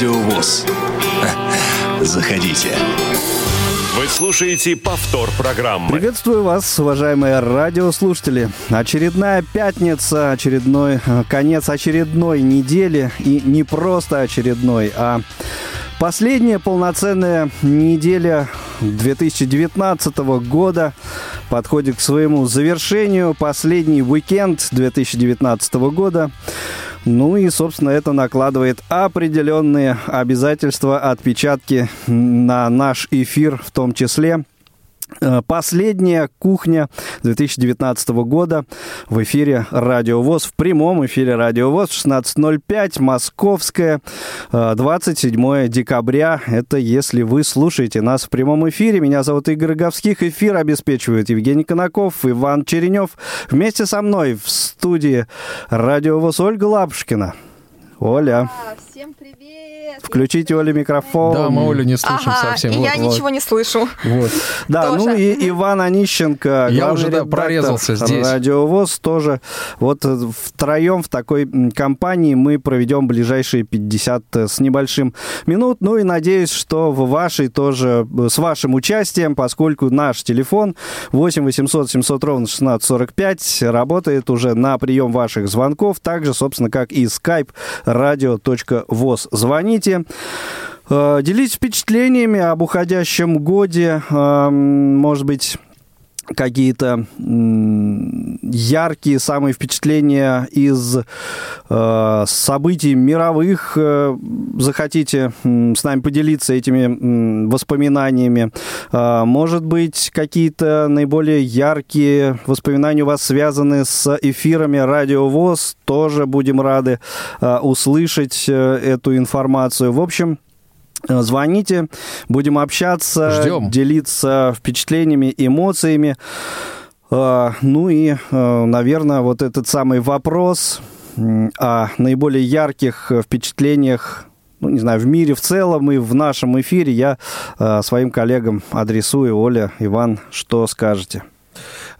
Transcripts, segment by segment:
Радио ВОЗ. Заходите. Вы слушаете повтор программы. Приветствую вас, уважаемые радиослушатели. Очередная пятница, очередной э, конец очередной недели. И не просто очередной, а последняя полноценная неделя 2019 года подходит к своему завершению. Последний уикенд 2019 года. Ну и, собственно, это накладывает определенные обязательства, отпечатки на наш эфир в том числе. Э, последняя кухня 2019 года в эфире Радио ВОЗ, в прямом эфире Радио ВОЗ 16.05, московская, 27 э, декабря. Это если вы слушаете нас в прямом эфире. Меня зовут Игорь Говских. Эфир обеспечивает Евгений Конаков, Иван Черенев. Вместе со мной в студии Радио ВОЗ Ольга Лапушкина. Оля. Всем привет! Включите Оле микрофон. Да, мы Олю не слышим ага, совсем. И вот, я вот. ничего не слышу. Вот. Да, Тоже. ну и Иван Онищенко, Я уже, да, прорезался здесь. Радиовоз тоже. Вот э, втроем в такой компании мы проведем ближайшие 50 с небольшим минут. Ну и надеюсь, что в вашей тоже, э, с вашим участием, поскольку наш телефон 8 800 700 ровно 1645 работает уже на прием ваших звонков, так же, собственно, как и skype radio.voz. Звоните. Э, Делитесь впечатлениями об уходящем годе. Э, Может быть, какие-то яркие самые впечатления из э, событий мировых. Э, захотите м, с нами поделиться этими м, воспоминаниями. Э, может быть, какие-то наиболее яркие воспоминания у вас связаны с эфирами Радио ВОЗ. Тоже будем рады э, услышать э, эту информацию. В общем, Э, Звоните, будем общаться, Ждем. делиться впечатлениями, эмоциями. Э, Ну и, э, наверное, вот этот самый вопрос о наиболее ярких э, впечатлениях ну, не знаю, в мире в целом и в нашем эфире я э, своим коллегам адресую. Оля, Иван, что скажете?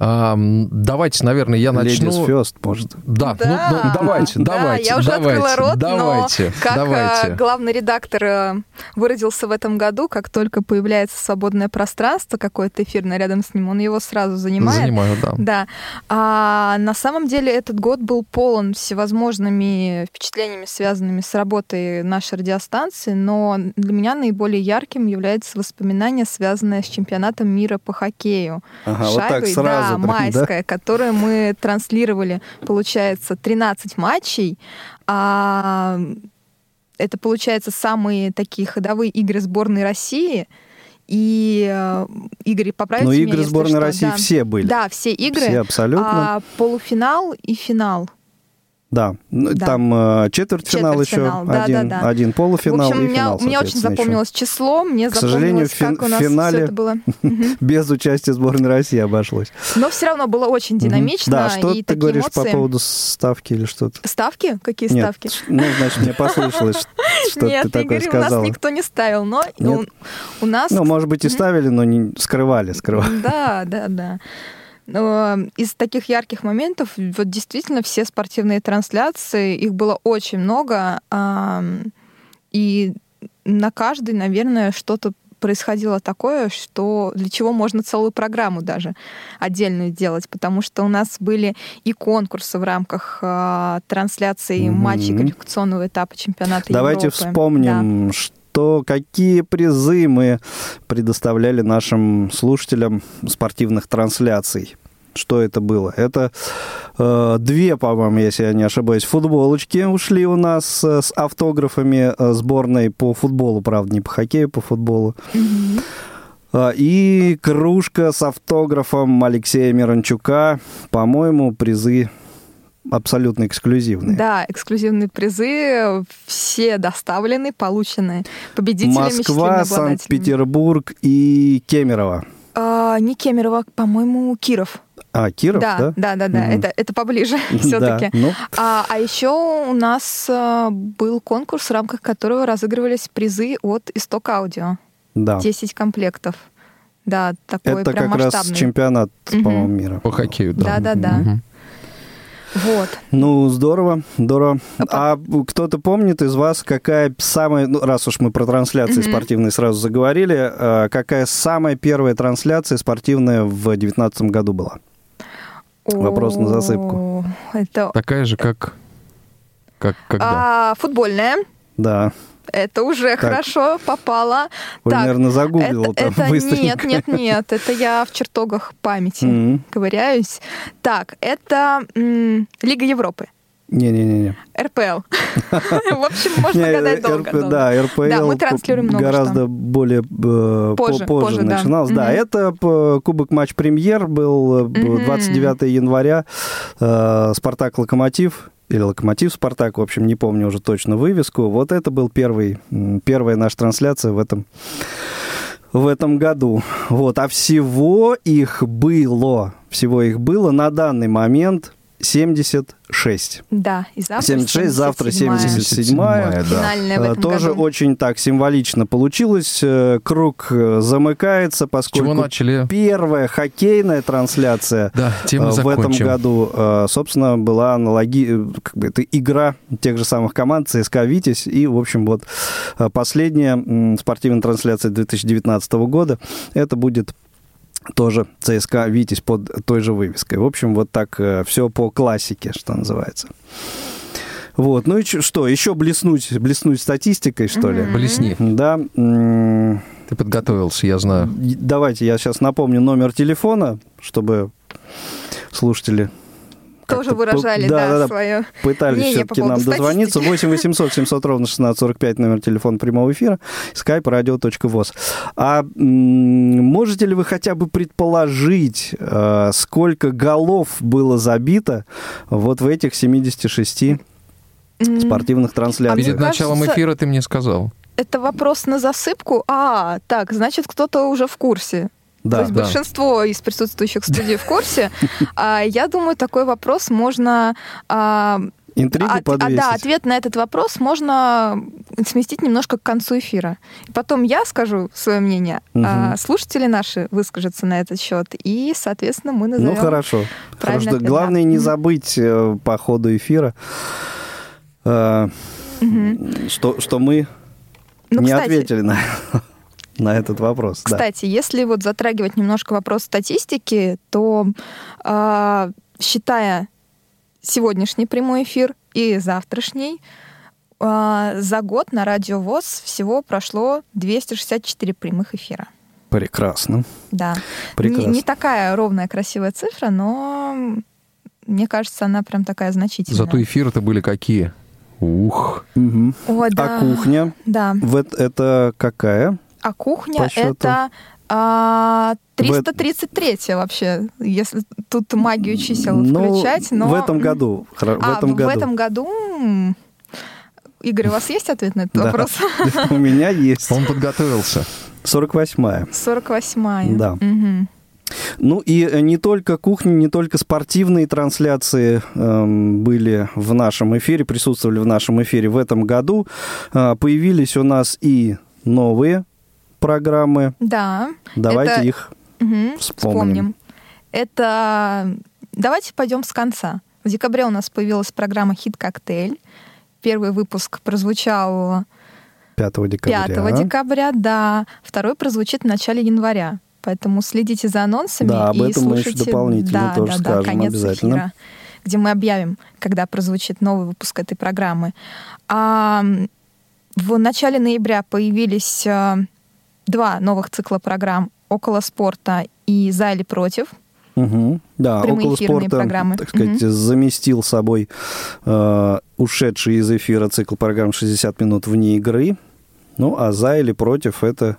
Давайте, наверное, я начну. Ladies first, может. Да, ну, ну, давайте, Да, давайте, я уже давайте, открыла рот, давайте, но как давайте. э, главный редактор э, выразился в этом году, как только появляется свободное пространство, какое-то эфирное рядом с ним, он его сразу занимает. Занимаю, да. Да. А на самом деле этот год был полон всевозможными впечатлениями, связанными с работой нашей радиостанции, но для меня наиболее ярким является воспоминание, связанное с чемпионатом мира по хоккею. Ага, вот так Шайбой, сразу. Да, прям, да? майская, которую мы транслировали, получается, 13 матчей. А это, получается, самые такие ходовые игры сборной России. И э, Игорь, поправьте Ну, меня, игры сборной что. России Да. все были. Да, все игры. Все абсолютно. А, полуфинал и финал. Да, ну, Да. там э, четвертьфинал, Четвертьфинал, еще, да, один, да, да. один полуфинал в общем, и меня, финал, мне очень соответственно, еще. запомнилось число, мне К сожалению, запомнилось, фин- как у нас финале- все это было. Без участия сборной России обошлось. Но все равно было очень динамично. Да, что ты говоришь эмоции. по поводу ставки или что-то? Ставки? Какие Нет, ставки? ну, значит, мне послышалось, что Нет, ты такое Игорь, у нас сказала. никто не ставил, но у, нас... Ну, может быть, и ставили, но не скрывали, скрывали. Да, да, да. Из таких ярких моментов, вот действительно все спортивные трансляции, их было очень много, и на каждой, наверное, что-то происходило такое, что для чего можно целую программу даже отдельную делать, потому что у нас были и конкурсы в рамках а, трансляции Мгм. матчей квалификационного этапа чемпионата Давайте Европы. Да. вспомним, что какие призы мы предоставляли нашим слушателям спортивных трансляций. Что это было? Это э, две, по-моему, если я не ошибаюсь, футболочки ушли у нас э, с автографами э, сборной по футболу, правда, не по хоккею, по футболу. А, И кружка с автографом Алексея Миранчука. По-моему, призы абсолютно эксклюзивные. Да, эксклюзивные призы все доставлены, получены победителями, Москва. Санкт-Петербург и Кемерово. А, не Кемерово, по-моему, Киров. А, Киров, да, да? да, да, да, Мгм. это, это поближе Да, все-таки. ну, А, а еще у нас а, был конкурс, в рамках которого разыгрывались призы от Исток Аудио. да. 10 комплектов. Да, такой Это прям как раз масштабный. чемпионат, Мгм. по-моему, мира. По хоккею, да. Да-да-да. Мгм. Вот. Ну, здорово, здорово. А, кто-то помнит из вас, какая самая, ну, раз уж мы про трансляции mm-hmm. спортивные сразу заговорили, а, какая самая первая трансляция спортивная в 2019 году была? Вопрос на засыпку. Это... Такая же, как... как когда? А, футбольная. Да. Это уже так. хорошо попало. Вы, так, наверное, загуглил это, там это быстренько. Нет, нет, нет, это я в чертогах памяти mm-hmm. ковыряюсь. Так, это м- Лига Европы. Не-не-не. РПЛ. В общем, можно гадать долго. Да, РПЛ мы транслируем гораздо более э, позже, начиналось. Да, это Кубок Матч Премьер был 29 января. Э, Спартак Локомотив или Локомотив Спартак, в общем, не помню уже точно вывеску. Вот это был первый, первая наша трансляция в этом в этом году. Вот. А всего их было, всего их было на данный момент 76. Да, и завтра 76, завтра 77. Да. Финальная в этом Тоже году. очень так символично получилось. Э, круг э, замыкается, поскольку Чего начали? первая хоккейная трансляция да, э, в закончим. этом году, собственно, была аналоги... как бы это игра тех же самых команд ЦСКА «Витязь». И, в общем, вот последняя спортивная трансляция 2019 года. Это будет тоже ЦСКА «Витязь» под той же вывеской. В общем, вот так э, все по классике, что называется. Вот, ну и что, еще блеснуть, блеснуть статистикой, что ли? Блесни. Да. Ты подготовился, я знаю. Давайте я сейчас напомню номер телефона, чтобы слушатели тоже выражали, да, да, да свое Пытались все-таки нам дозвониться. 8 800 700 ровно 1645 номер телефона прямого эфира, skype radio.voz. А можете ли вы хотя бы предположить, э, сколько голов было забито вот в этих 76 спортивных трансляциях? Перед началом эфира ты мне сказал. Это вопрос на засыпку? А, так, значит, кто-то уже в курсе. Да, То есть да. большинство из присутствующих в студии в курсе. А, я думаю, такой вопрос можно... А, Интригу от, а, да, ответ на этот вопрос можно сместить немножко к концу эфира. Потом я скажу свое мнение, угу. а слушатели наши выскажутся на этот счет, и, соответственно, мы назовем. Ну хорошо. хорошо. Главное не забыть э, по ходу эфира, э, угу. что, что мы ну, не кстати, ответили на на этот вопрос. Кстати, да. если вот затрагивать немножко вопрос статистики, то э, считая сегодняшний прямой эфир и завтрашний, э, за год на Радио ВОЗ всего прошло 264 прямых эфира. Прекрасно. Да. Прекрасно. Не, не такая ровная красивая цифра, но мне кажется, она прям такая значительная. Зато эфиры-то были какие? Ух. Угу. О, да. А кухня? Да. В, это какая? А кухня это а, 333 вообще, если тут магию чисел ну, включать. Но... В этом году. В а, этом году. в этом году... Игорь, у вас есть ответ на этот вопрос? У меня есть. Он подготовился. 48-я. 48-я. Да. Ну и э, не только кухни, не только спортивные трансляции э, были в нашем эфире, присутствовали в нашем эфире в этом году. Э, появились у нас и новые программы. Да. Давайте это... их угу, вспомним. вспомним. Это давайте пойдем с конца. В декабре у нас появилась программа «Хит Коктейль». Первый выпуск прозвучал 5 декабря. 5 декабря, да. Второй прозвучит в начале января. Поэтому следите за анонсами да, об и этом слушайте. Мы еще дополнительно да, тоже да, скажем да, конец обязательно. эфира, где мы объявим, когда прозвучит новый выпуск этой программы. А в начале ноября появились э, два новых цикла программ «Около спорта» и «За или против». Угу. Да, около спорта, программы. так сказать, угу. заместил собой э, ушедший из эфира цикл программ «60 минут вне игры». Ну, а «За или против» — это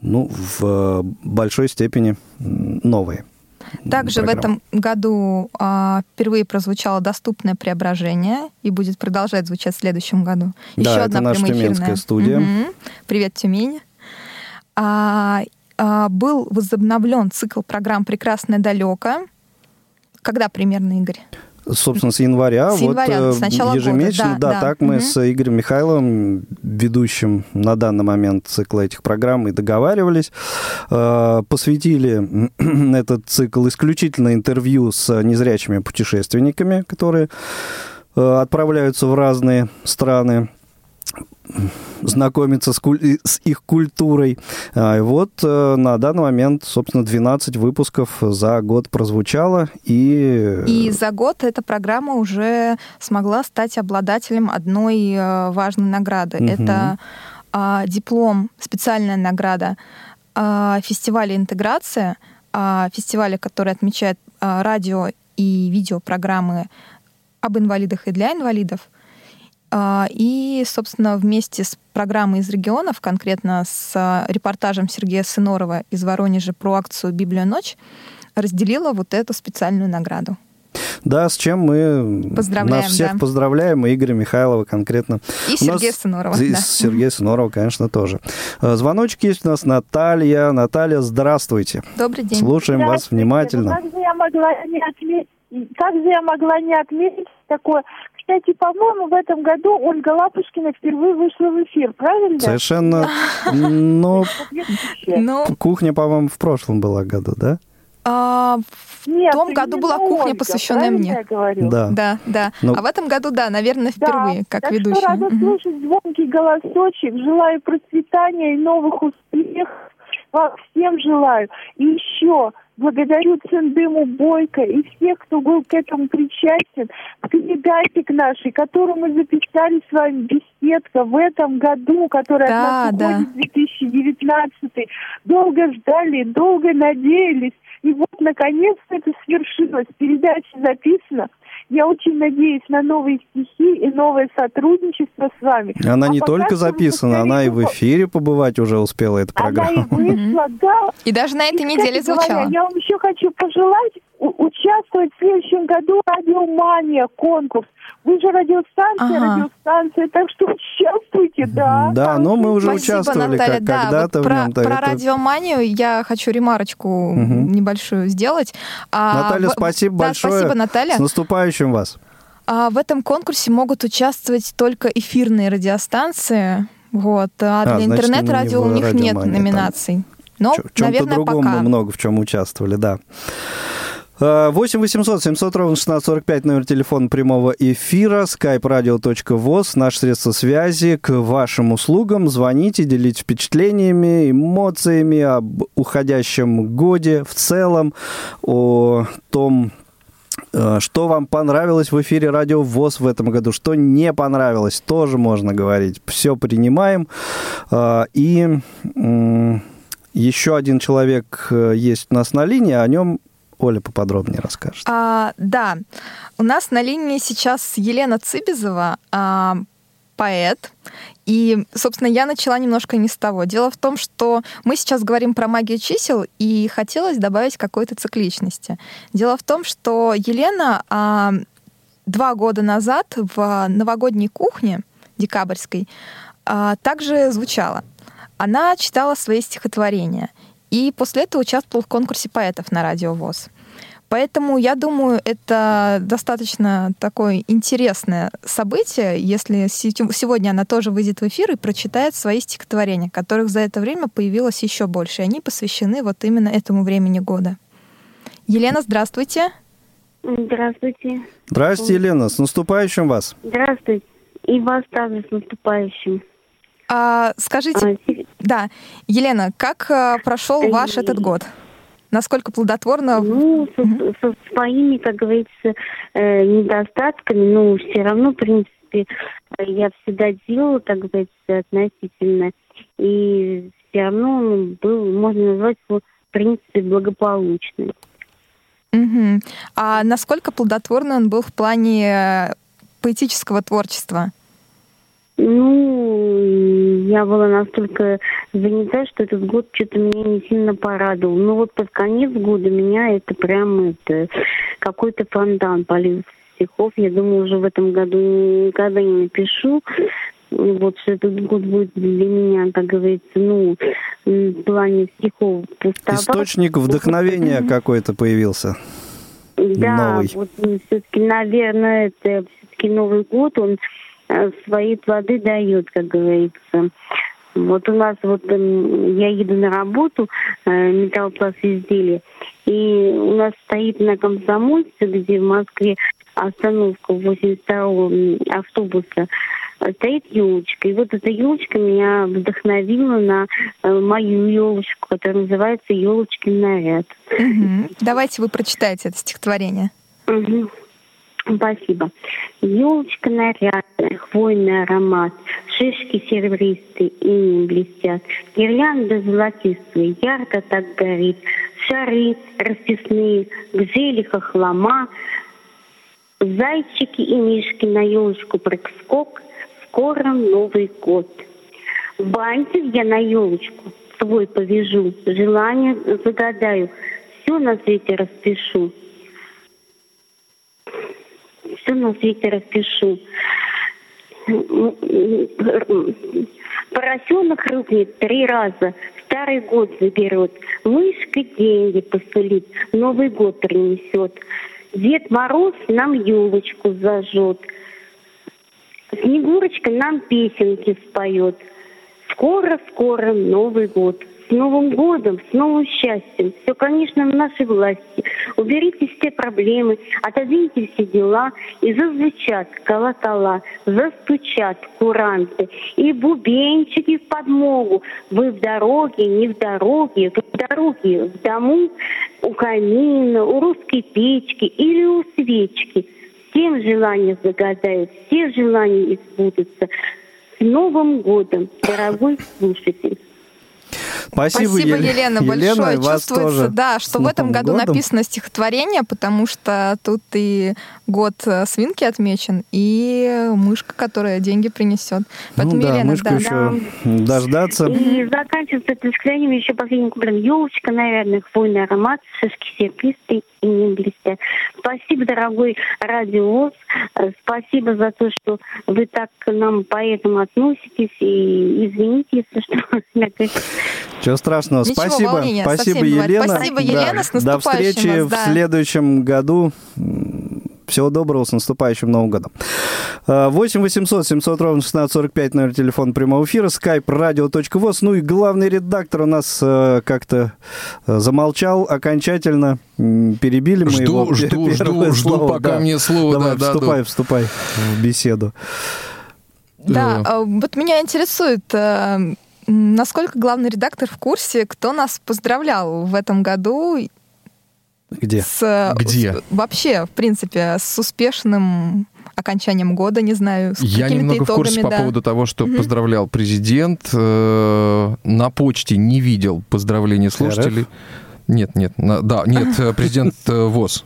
ну, в большой степени новые. Также программы. в этом году а, впервые прозвучало доступное преображение и будет продолжать звучать в следующем году. Да, Еще это одна наша тюменская студия. Угу. Привет, Тюмень. А, а, был возобновлен цикл программ «Прекрасное далеко». Когда примерно, Игорь? собственно, с января. С января, вот, с начала ежемесячно, года, да, да. так мы Мгм. с Игорем Михайловым, ведущим на данный момент цикла этих программ, и договаривались. Э, Посвятили этот цикл исключительно интервью с незрячими путешественниками, которые э, отправляются в разные страны знакомиться с, куль- с их культурой. А, и вот э, на данный момент, собственно, 12 выпусков за год прозвучало, и... И за год эта программа уже смогла стать обладателем одной э, важной награды. Мгм. Это а, диплом, специальная награда а, фестиваля «Интеграция», а, фестиваля, который отмечает а, радио и видеопрограммы об инвалидах и для инвалидов. А, И, собственно, вместе с программой из регионов, конкретно с а, репортажем Сергея Сынорова из Воронежа про акцию «Библия ночь», разделила вот эту специальную награду. Да, с чем мы Поздравляем, нас всех да. поздравляем, и Игоря Михайлова конкретно. И У Сергея нас- Сынорова. И да. Сергея Сынорова, конечно, тоже. Э, Звоночек есть у нас Наталья. Наталья, здравствуйте. Добрый день. Слушаем вас Здравствуйте. внимательно. Как же я могла не отметить, как же я могла не отметить такое? Кстати, по-моему, в этом году Ольга Лапушкина впервые вышла в эфир, правильно? Совершенно... Но. Ну, кухня, по-моему, в прошлом была году, да? а, в Нет, том году была кухня, Ольга, посвященная мне. я говорю? Да. Да, да. Ну- А в этом году, да, наверное, Да. впервые, как так ведущая. Что рада Мгм. слушать звонкий голосочек. Желаю процветания и новых успехов. Вам всем желаю. И еще благодарю Циндыму Бойко и всех, кто был к этому причастен, к передаче к нашей, которую мы записали с вами беседка в этом году, которая Да, от нас да. уходит 2019. Долго ждали, долго надеялись. И вот, наконец-то это свершилось. Передача записана. Я очень надеюсь на новые стихи и новое сотрудничество с вами. Она А не только записана, она и в эфире побывать уже успела, эта Она и программа. вышла, да. И даже на этой И, неделе говоря, звучала. я вам еще хочу пожелать участвовать в следующем году «Радиомания» конкурс. Вы же радиостанция, Ага. радиостанция, так что участвуйте, да. Да, но мы уже Спасибо, участвовали Наталья. как- да, когда-то вот в про, нем. про это- радиоманию я хочу ремарочку Мгм. небольшую сделать. А, Наталья, в- спасибо да, большое. спасибо, Наталья. С наступающим вас. А в этом конкурсе могут участвовать только эфирные радиостанции. Вот. А А, для интернет-радио не у них нет «Радиомании» там. номинаций. Но, в чем-то наверное, другом пока. мы много в чем участвовали, да. Э, 8 800 700 ровно 1645, номер телефона прямого эфира, skype-radio.voz, наше средство связи к вашим услугам. Звоните, делитесь впечатлениями, эмоциями об уходящем годе в целом, о том, э, что вам понравилось в эфире Радио ВОЗ в этом году, что не понравилось, тоже можно говорить. Все принимаем. Э, И еще один человек э, есть у нас на линии, о нем Оля поподробнее расскажет. А, да, у нас на линии сейчас Елена Цыбизова, а, поэт. И, собственно, я начала немножко не с того. Дело в том, что мы сейчас говорим про магию чисел, и хотелось добавить какой-то цикличности. Дело в том, что Елена а, два года назад в новогодней кухне декабрьской а, также звучала. Она читала свои стихотворения. И после этого участвовала в конкурсе поэтов на Радио ВОЗ. Поэтому я думаю, это достаточно такое интересное событие, если се- сегодня она тоже выйдет в эфир и прочитает свои стихотворения, которых за это время появилось еще больше. И они посвящены вот именно этому времени года. Елена, здравствуйте. Здравствуйте. Здравствуйте, Елена, с наступающим вас. Здравствуйте. И вас также с наступающим. А, скажите, А, да, Елена, как а, прошел Э, ваш этот год? Насколько плодотворно? Ну, со, со своими, как говорится, э, недостатками, но все равно, в принципе, э, я всегда делала, так говорится, относительно. И все равно он был, можно назвать его, в принципе, благополучным. Мгм. А насколько плодотворно он был в плане э, поэтического творчества? Ну, я была настолько занята, что этот год что-то меня не сильно порадовал. Ну вот под конец года меня это прям это какой-то фонтан полил стихов. Я думаю, уже в этом году никогда не напишу. Вот что этот год будет для меня, как говорится, ну, в плане стихов пустоват. Источник вдохновения какой-то появился. Да, новый. вот все-таки, наверное, это все-таки Новый год, он свои плоды дает, как говорится. Вот у нас вот эм, я еду на работу, э, металлопласт изделия, и у нас стоит на Комсомольце, где в Москве остановка 82 автобуса, э, стоит елочка. И вот эта елочка меня вдохновила на э, мою елочку, которая называется «Елочкин наряд». Давайте вы прочитаете это стихотворение. Мгм. Спасибо. Елочка нарядная, хвойный аромат, шишки серебристые и не блестят, гирлянда золотистая, ярко так горит, шары расписные, гжели хохлома, зайчики и мишки на елочку прыг-скок, скоро Новый год. Бантик я на елочку свой повяжу, желание загадаю, все на свете распишу все на свете распишу. Поросенок рыкнет три раза, старый год заберет, мышка деньги посулит, Новый год принесет. Дед Мороз нам елочку зажжет, Снегурочка нам песенки споет. Скоро-скоро Новый год. С Новым годом, с новым счастьем. Все, конечно, в нашей власти. Уберите все проблемы, отодвиньте все дела, и зазвучат колокола, застучат куранты, и бубенчики в подмогу. Вы в дороге, не в дороге, в дороге, в дому, у камина, у русской печки или у свечки. Всем желания загадают, все желания избудутся. С Новым годом, дорогой слушатель! Спасибо, Спасибо, Ел- Елена, большое. вас Чувствуется, тоже да, что в этом году годом. написано стихотворение, потому что тут и год э, свинки отмечен, и мышка, которая деньги принесет. Поэтому, ну да, Елена, мышку да. еще дождаться. И заканчивается стихотворением еще последним куплетом. Елочка, наверное, хвойный аромат, шишки серпистые и не блестят. Спасибо, дорогой радиовоз. Э, Спасибо за то, что вы так к нам поэтому относитесь. И извините, если что. Чего страшного. Ничего, Спасибо. волнения Спасибо. Елена. Спасибо, Елена, с До встречи вас, в да. следующем году. Всего доброго, с наступающим Новым годом. Э, 8 800 700 ровно 1645, номер телефона прямого эфира, skype radio.voz. Ну и главный редактор у нас э, как-то э, замолчал окончательно. Перебили мы Жду, его. жду, Первое жду, жду, слово, пока да. мне слово Давай, да, вступай, дадут. вступай в беседу. Да, Да. э, вот меня интересует, насколько главный редактор в курсе, кто нас поздравлял в этом году Где? с... Где? с- вообще, в принципе, с успешным окончанием года, не знаю, с Я немного в итогами, курсе по да. поводу того, что Мгм. поздравлял президент. Э, На почте не видел поздравлений слушателей. Нет, нет, на- да, нет, э, президент э, ВОЗ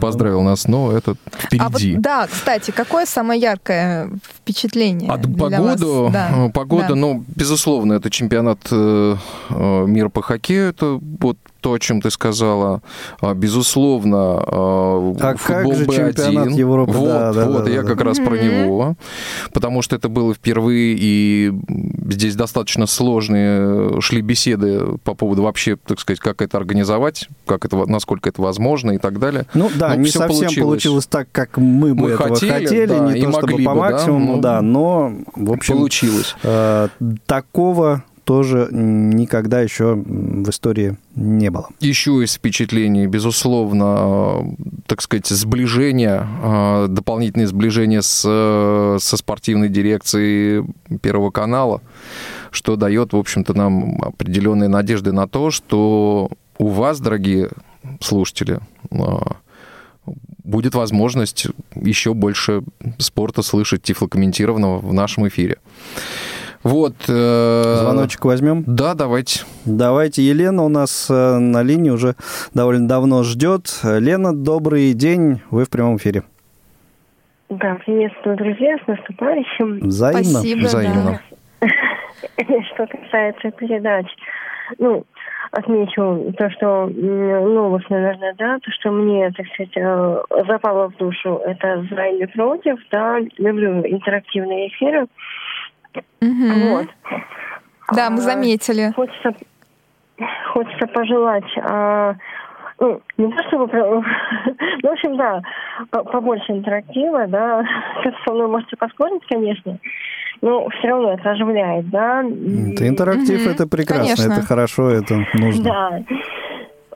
поздравил нас, но это А вот, впереди. да, кстати, какое самое яркое впечатление погоду, вас? Да, э, погода, да. ну, безусловно, это чемпионат мира по хоккею, это вот то, о чем ты сказала. А, Безусловно, э, А футбол как же Б1. чемпионат Европы? Вот, Да, да, вот, да, я да, как да. раз про него, потому что это было впервые, и здесь достаточно сложные шли беседы по поводу вообще, так сказать, как это организовать, как это, насколько это возможно и так далее. Ну да, Ну, не совсем получилось. получилось. так, как мы бы Мы этого хотели, хотели, да, не и то чтобы могли по бы, да, максимуму, ну, да, но, в общем, Получилось. э, такого тоже никогда еще в истории не было. Еще из впечатлений, безусловно, э, так сказать, сближение, э, дополнительное сближение с, э, со спортивной дирекцией Первого канала, что дает, в общем-то, нам определенные надежды на то, что у вас, дорогие слушатели, будет возможность еще больше спорта слышать тифлокомментированного в нашем эфире. Вот. э, Звоночек возьмем. Да, давайте. Давайте, Елена у нас э, на линии уже довольно давно ждет. Лена, добрый день, вы в прямом эфире. Да, приветствую, друзья, с наступающим. Взаимно. Спасибо, да. Взаимно. Что касается передач, ну, отмечу то, что новость, наверное, да, то, что мне, так сказать, э, запало в душу, это «За или против», да, люблю интерактивные эфиры, Мгм. вот. Да, мы А, заметили. Хочется, хочется пожелать а, ну, не то чтобы... Ну, в общем, да, по- побольше интерактива, да. Как со мной можете поспорить, конечно, но все равно это оживляет, да. Это интерактив, Мгм, это прекрасно, конечно. это хорошо, это нужно. Да.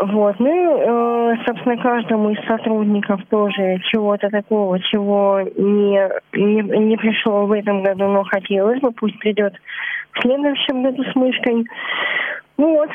Вот. Ну, э, собственно, каждому из сотрудников тоже чего-то такого, чего не, не, не пришло в этом году, но хотелось бы, пусть придет в следующем году с мышкой. Вот.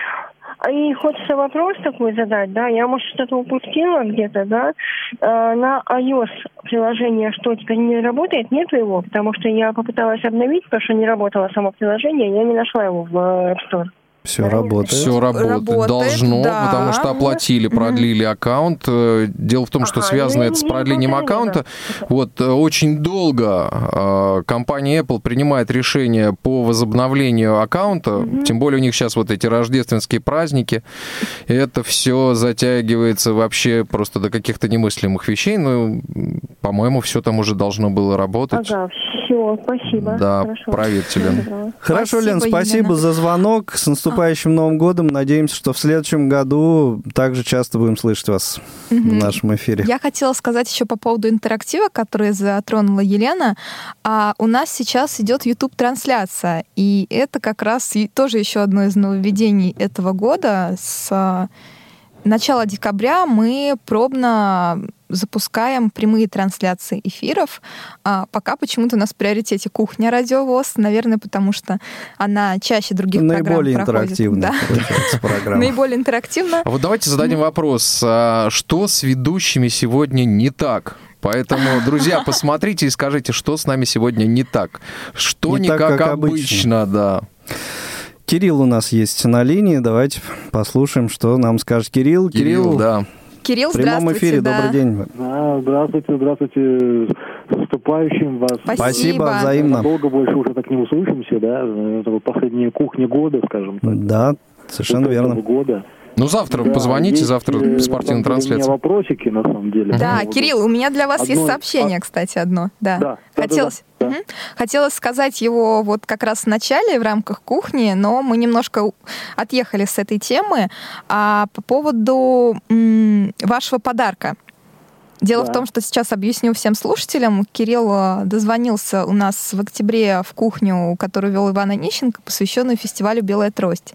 А И хочется вопрос такой задать, да, я, может, что-то упустила где-то, да, Э, на iOS приложение что, теперь не работает? Нету его, потому что я попыталась обновить, потому что не работало само приложение, я не нашла его в App Store. Все работает. Все работает, Работает, должно, да. потому что оплатили, продлили аккаунт. Э, Дело в том, что Ага, связано ну, это с не продлением аккаунта. Вот э, очень долго э, компания Apple принимает решение по возобновлению аккаунта, тем более у них сейчас вот эти рождественские праздники. И это все затягивается вообще просто до каких-то немыслимых вещей. Ну, м, по-моему, все там уже должно было работать. Ага, все, спасибо. Да, Хорошо. Лен. доброго. Хорошо, Спасибо, Лен, спасибо Елена. за звонок. С наступающим Новым годом. Надеемся, что в следующем году также часто будем слышать вас в нашем эфире. Я хотела сказать еще по поводу интерактива, который затронула Елена. А у нас сейчас идет YouTube-трансляция, и это как раз тоже еще одно из нововведений этого года. С а, начала декабря мы пробно запускаем прямые трансляции эфиров. А пока почему-то у нас в приоритете кухня радиовоз, наверное, потому что она чаще других Наиболее программ проходит. Да. получается программа. Наиболее интерактивно. А вот давайте зададим вопрос, а что с ведущими сегодня не так? Поэтому, друзья, посмотрите и скажите, что с нами сегодня не так. Что Не не, так, как, как обычно, да. Кирилл у нас есть на линии. Давайте послушаем, что нам скажет Кирилл. Кирилл, да. Кирилл, в прямом здравствуйте. эфире. да. Добрый день. Да, здравствуйте, здравствуйте. С наступающим вас. Спасибо. Спасибо, взаимно. Долго больше уже так не услышимся, да? Это вот последняя кухня года, скажем так. Да, совершенно Вот верно. года. Ну, завтра Да, позвоните, есть, завтра э, спортивная деле, У меня трансляция. вопросики, на самом деле. Да, Вот. Кирилл, у меня для вас есть Одно- сообщение, кстати, одно. Да. Да, да, Хотелось, да, да. Мгм. Хотелось сказать его вот как раз в начале в рамках кухни, но мы немножко отъехали с этой темы. А по поводу м, вашего подарка. Дело Да. в том, что сейчас объясню всем слушателям. Кирилл э, дозвонился у нас в октябре в кухню, которую вел Иван Онищенко, посвященную фестивалю «Белая трость».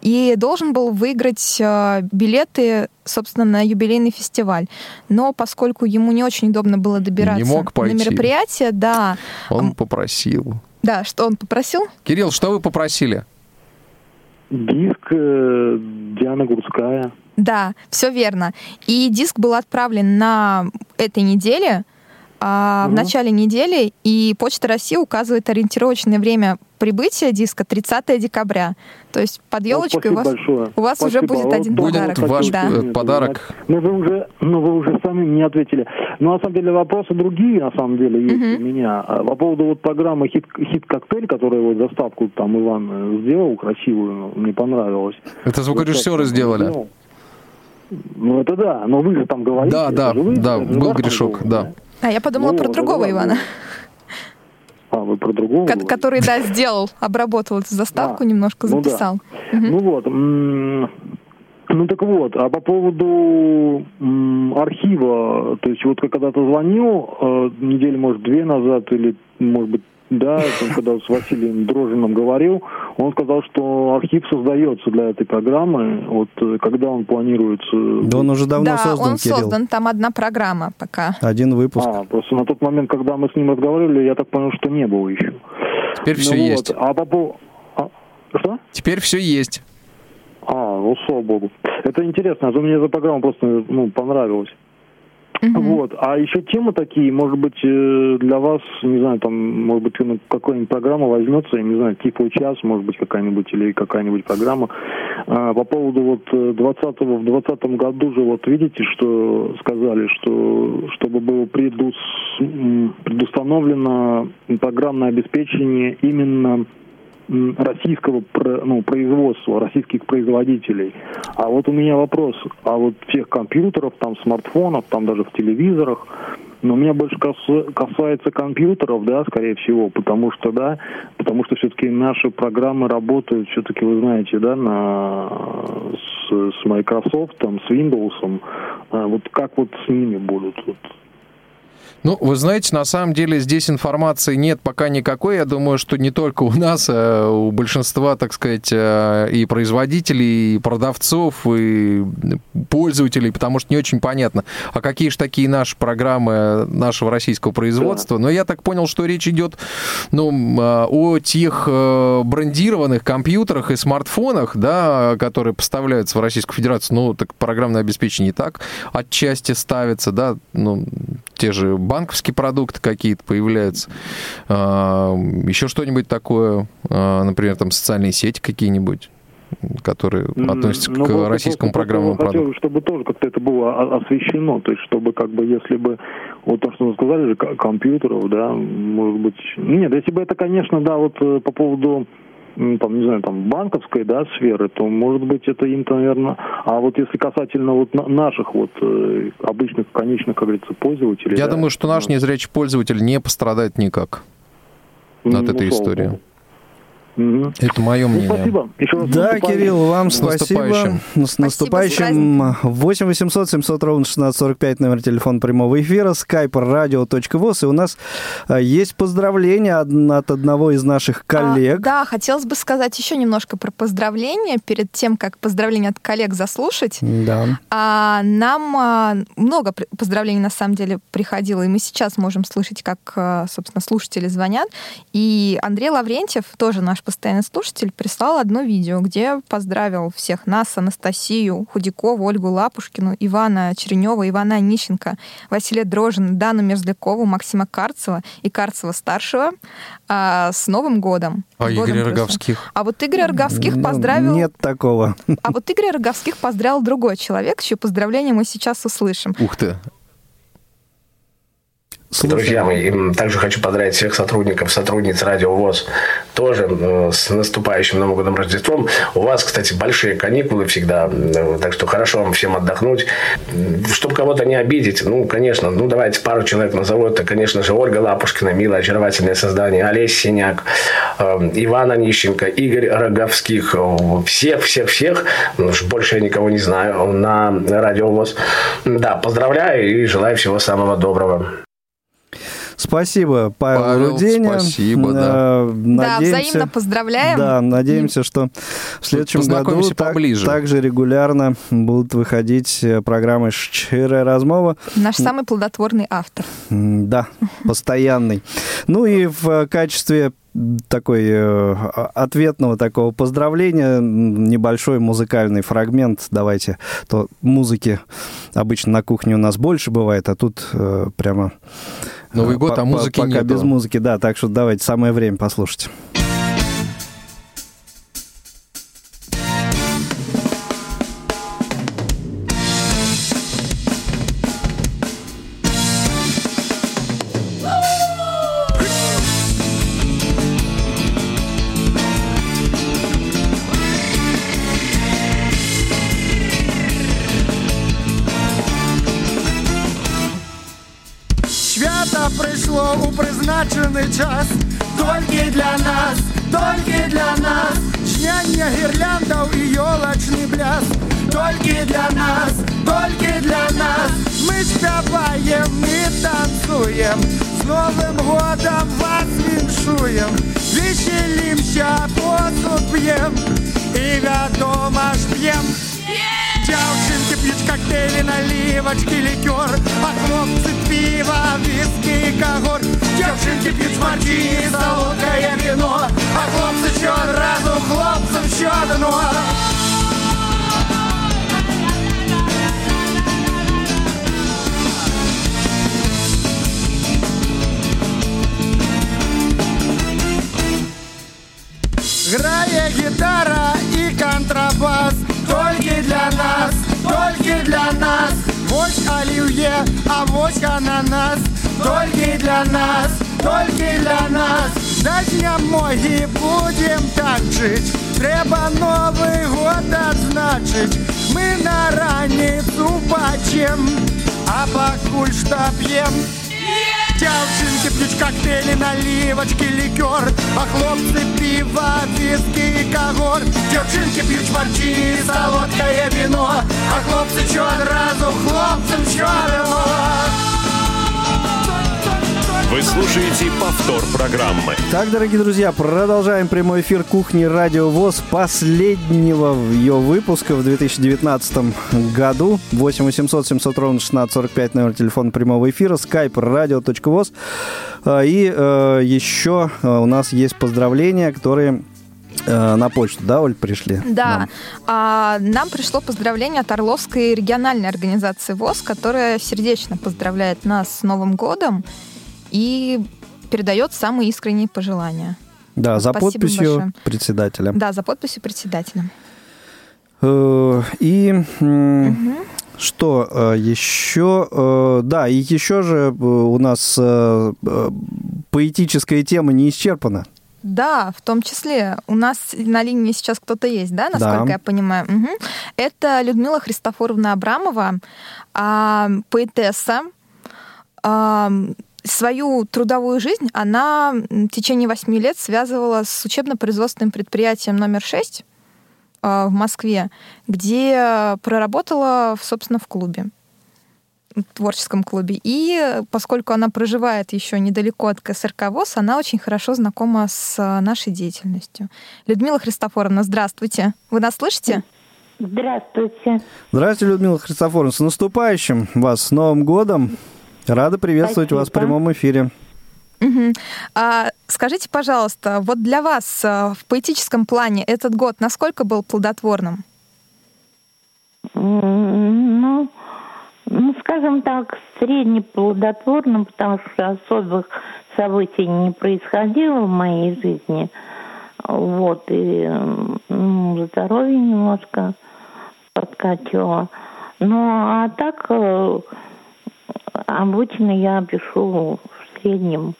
И должен был выиграть э, билеты, собственно, на юбилейный фестиваль. Но поскольку ему не очень удобно было добираться мог на мероприятие, да, Он попросил. да, что он попросил? Кирилл, что вы попросили? Диск э, Диана Гурская. Да, все верно. И диск был отправлен на этой неделе, а, в Мгм. начале недели, и Почта России указывает ориентировочное время прибытия диска 30 декабря. То есть под елочкой Ну, у вас, большое. у вас уже будет один Будет подарок. ваш да. э, подарок. Но вы уже, но вы уже сами мне ответили. Ну, на самом деле, вопросы другие, на самом деле, есть Мгм. у меня. А По поводу вот программы «Хит, хит коктейль», которую вот заставку там Иван э, сделал красивую, ну, мне понравилось. Это звукорежиссеры сделали. сделал. Ну, это да, но вы же там говорите. Да, да, да, был грешок, голос, да. А я подумала Ну, про другого да, Ивана, А, вы про другого ко- который, да, сделал, обработал эту заставку, А, немножко ну да. записал. Ну вот, м, ну так вот, а по поводу м, архива, то есть вот когда-то звонил, э, недели, может, две назад, или, может быть, да, там, когда с Василием Дрожиным говорил, он сказал, что архив создается для этой программы, вот э, когда он планируется... Да он уже давно да, создан, он Кирилл. создан, там одна программа пока. Один выпуск. А, просто на тот момент, когда мы с ним разговаривали, я так понял, что не было еще. Теперь все Ну вот, есть. А по а, что? Теперь все есть. А, ну, слава богу. Это интересно, а то мне эта программа просто ну, понравилась. Мгм. Вот. А еще темы такие, может быть, э, для вас, не знаю, там, может быть, ну, какая-нибудь программа возьмется, я не знаю, типа час, может быть, какая-нибудь, или какая-нибудь программа. А, по поводу вот э, 20 в 20 году же, вот видите, что сказали, что чтобы было предус, предустановлено программное обеспечение именно российского ну, производства, российских производителей. А вот у меня вопрос, а вот тех компьютеров, там смартфонов, там даже в телевизорах, но меня больше кас- касается компьютеров, да, скорее всего, потому что, да, потому что все-таки наши программы работают, все-таки, вы знаете, да, на, с с, Microsoft, с Windows, а, вот как вот с ними будут? Вот, ну, вы знаете, на самом деле здесь информации нет пока никакой. Я думаю, что не только у нас, а у большинства, так сказать, э, и производителей, и продавцов, и пользователей, потому что не очень понятно, а какие же такие наши программы нашего российского производства. Но я так понял, что речь идет ну, э, о тех э, брендированных компьютерах и смартфонах, да, которые поставляются в Российскую Федерацию. Ну, так программное обеспечение и так отчасти ставится, да, ну, те же банковские продукты какие-то появляются, а, еще что-нибудь такое, а, например, там социальные сети какие-нибудь которые относятся ну, к российскому программному продукту. Хотел, чтобы тоже как-то это было освещено, то есть чтобы как бы если бы вот то, что вы сказали же, компьютеров, да, может быть, нет, если бы это, конечно, да, вот э, по поводу там, не знаю, там, банковской, да, сферы, то, может быть, это им-то, наверное... А вот если касательно вот наших вот э, обычных, конечных, как говорится, пользователей... Я да, думаю, что наш ну, незрячий пользователь не пострадает никак ну, от этой истории. Угу. Это мое ну, мнение. Ну, спасибо. Еще раз да, Кирилл, вам с спасибо. Наступающим. С наступающим. 8 800 700 ровно 1645 номер телефона прямого эфира, skype radio.voz. И у нас а, есть поздравление от одного из наших а, коллег. А, да, хотелось бы сказать еще немножко про поздравления перед тем, как поздравления от коллег заслушать. Да. А, нам а, много поздравлений на самом деле приходило, и мы сейчас можем слышать, как, а, собственно, слушатели звонят. И Андрей Лаврентьев, тоже наш постоянный слушатель, прислал одно видео, где поздравил всех нас, Анастасию Худякову, Ольгу Лапушкину, Ивана Черенева, Ивана Онищенко, Василия Дрожина, Дану Мерзлякову, Максима Карцева и Карцева-старшего а, с Новым годом. А Игоря Роговских? А вот Игоря Роговских ну, поздравил... Нет такого. А вот Игоря Роговских поздравил другой человек, чье поздравление мы сейчас услышим. Ух ты! Слушай. Друзья мои, также хочу поздравить всех сотрудников, сотрудниц Радио ВОЗ тоже э, с наступающим Новым годом Рождеством. У вас, кстати, большие каникулы всегда, так что хорошо вам всем отдохнуть. Чтобы кого-то не обидеть, ну, конечно, ну, давайте пару человек назову. Это, конечно же, Ольга Лапушкина, милое, очаровательное создание, Олесь Синяк, э, Иван Онищенко, Игорь Роговских, всех, всех, всех, ну, больше я никого не знаю, на Радио ВОЗ. Да, поздравляю и желаю всего самого доброго. Спасибо, Павел, Павел Руденя. Спасибо, да. Э, надеемся, да, взаимно поздравляем. Да, надеемся, что в следующем году так, также регулярно будут выходить э, программы «Щирая размова». Наш самый плодотворный автор. Да, постоянный. Ну и в качестве такой э, ответного такого поздравления, небольшой музыкальный фрагмент. Давайте, то музыки обычно на кухне у нас больше бывает, а тут э, прямо... Новый год, а музыки Пока без музыки, да, так что давайте, самое время послушать. а вось ананас Тільки для нас, тільки для нас Дня моги будем так жить Треба Новий год отзначить Мы на раніцу бачим А покуль что п'ем Дівчинки п'ють коктейли, наливочки, ликер. А хлопцы пиво, виски и когор Девчонки пьют шмарчи, солодкое вино. А хлопцы чё одразу, хлопцам чё одно Вы слушаете повтор программы. Так, дорогие друзья, продолжаем прямой эфир кухни Радио ВОЗ последнего ее выпуска в 2019 году. 8 800 700 ровно 1645 номер телефона прямого эфира, skype radio.voz. А, И э, еще э, у нас есть поздравления, которые э, на почту, да, Оль, пришли? Да, нам? а, нам пришло поздравление от Орловской региональной организации ВОЗ, которая сердечно поздравляет нас с Новым годом и передает самые искренние пожелания. Да, за Спасибо подписью большое. председателя. Да, за подписью председателя. Э, И Мгм. что э, еще? Э, Да, и еще же у нас поэтическая тема не исчерпана. Да, в том числе. У нас на линии сейчас кто-то есть, да, насколько Да. я понимаю? Мгм. Это Людмила Христофоровна Абрамова, а, поэтесса. А, Свою трудовую жизнь она в течение восьми лет связывала с учебно-производственным предприятием номер 6 в Москве, где проработала, в- собственно, в клубе в творческом клубе. И поскольку она проживает еще недалеко от КСРК ВОЗ, она очень хорошо знакома с а, нашей деятельностью. Людмила Христофоровна, здравствуйте. Вы нас слышите? Здравствуйте. Здравствуйте, Людмила Христофоровна. С наступающим вас, с Новым годом. Рада приветствовать вас в Спасибо. прямом эфире. Мгм. А, скажите, пожалуйста, вот для вас а, в поэтическом плане этот год насколько был плодотворным? Ну, ну, скажем так, среднеплодотворно, потому что особых событий не происходило в моей жизни. Вот, и ну, здоровье немножко подкатило. Ну, а так, э, обычно я пишу в среднем,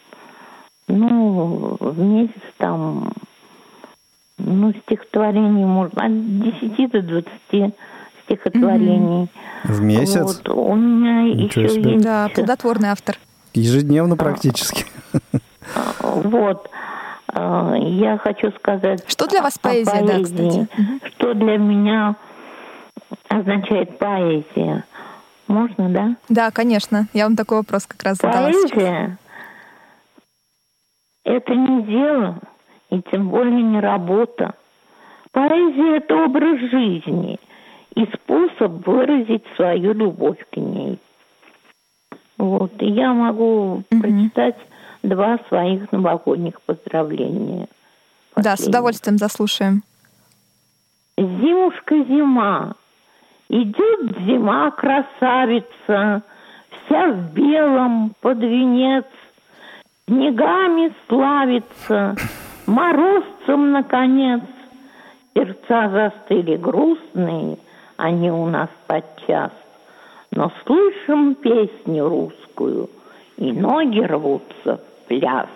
ну, в месяц там, ну, стихотворений можно от 10 до 20 стихотворений. В месяц? Вот, у меня Ничего еще себе. есть... Да, плодотворный автор. Ежедневно практически. Вот. э, Я хочу сказать... Что для вас поэзия, да, поэзии. кстати? Мгм. Что для меня означает поэзия? Можно, да? Да, конечно. Я вам такой вопрос как раз задала. Поэзия – это не дело, и тем более не работа. Поэзия – это образ жизни и способ выразить свою любовь к ней. Вот. И я могу Мгм. прочитать два своих новогодних поздравления. Да, с Последних. удовольствием заслушаем. Зимушка, зима, идет зима, красавица, вся в белом под венец, снегами славится, морозцем, наконец. Сердца застыли грустные, они у нас подчас, но слышим песню русскую, и ноги рвутся в пляс.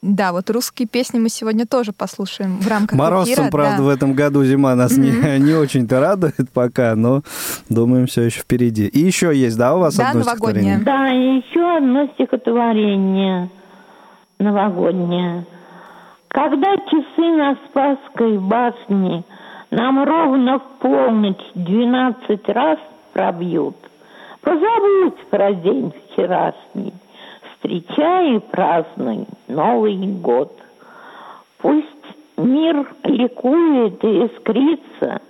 Да, вот русские песни мы сегодня тоже послушаем в рамках Морозцем, эфира. правда, да. в этом году зима нас не, не очень-то радует пока, но думаем, все еще впереди. И еще есть, да, у вас Да, одно новогоднее. стихотворение? Да, и еще одно стихотворение новогоднее. Когда часы на Спасской башне нам ровно в полночь двенадцать раз пробьют, позабудь про день вчерашний, встречай и празднуй Новый год. Пусть мир ликует и искрится,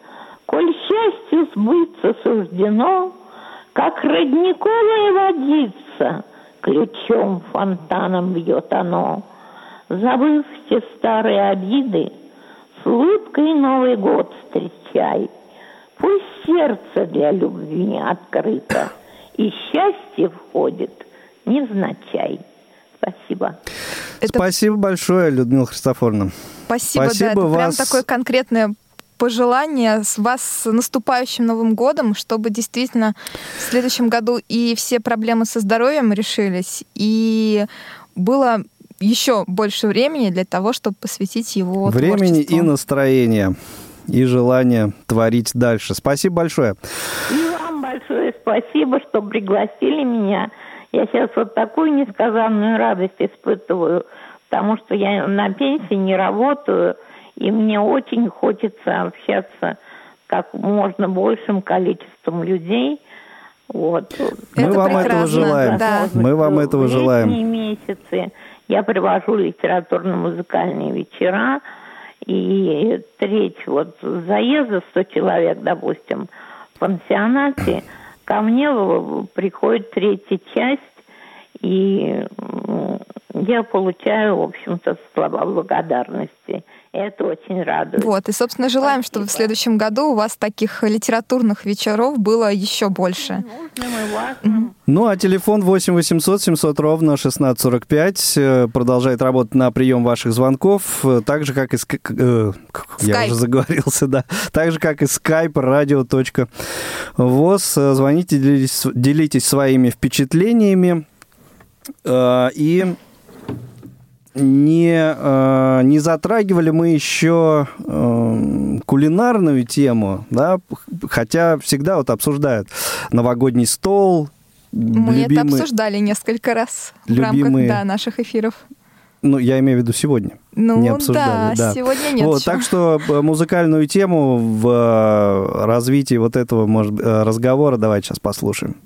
коль счастью сбыться суждено, как родниковая водица, ключом фонтаном бьет оно. Забыв все старые обиды, с улыбкой Новый год встречай. Пусть сердце для любви открыто, и счастье входит невзначай. Спасибо. Это Спасибо большое, Людмила Христофоровна. Спасибо, Спасибо да, это прям вас. такое конкретное пожелание с вас с наступающим Новым годом, чтобы действительно в следующем году и все проблемы со здоровьем решились, и было еще больше времени для того, чтобы посвятить его Времени и творчеству. настроения, и желание творить дальше. Спасибо большое. И вам большое спасибо, что пригласили меня. Я сейчас вот такую несказанную радость испытываю, потому что я на пенсии не работаю, и мне очень хочется общаться как можно большим количеством людей. Вот. Мы Это вам прекрасно, этого желаем. да. Мы вам этого В желаем. летние месяцы я привожу литературно-музыкальные вечера, и треть вот заезда 100 человек, допустим, в пансионате, ко мне приходит третья часть, и я получаю, в общем-то, слова благодарности. Это очень радует. Вот, и, собственно, желаем, чтобы в следующем году у вас таких литературных вечеров было еще больше. Важным. Ну, а телефон 8 800 700 ровно 1645 э, продолжает работать на прием ваших звонков, э, так же, как и... ск- э, Я уже заговорился, да. Так же, как и skype radio.voz. Э, Звоните, делитесь, делитесь своими впечатлениями. Э, И не, э, не затрагивали мы еще э, кулинарную тему, да, хотя всегда вот обсуждают новогодний стол, Мы это любимый- обсуждали несколько раз в любимые- рамках да, наших эфиров. Ну, я имею в виду сегодня. Ну не да, обсуждали, да. сегодня нет Вот, еще. так что э, музыкальную тему в э, развитии вот этого может, разговора давайте сейчас послушаем.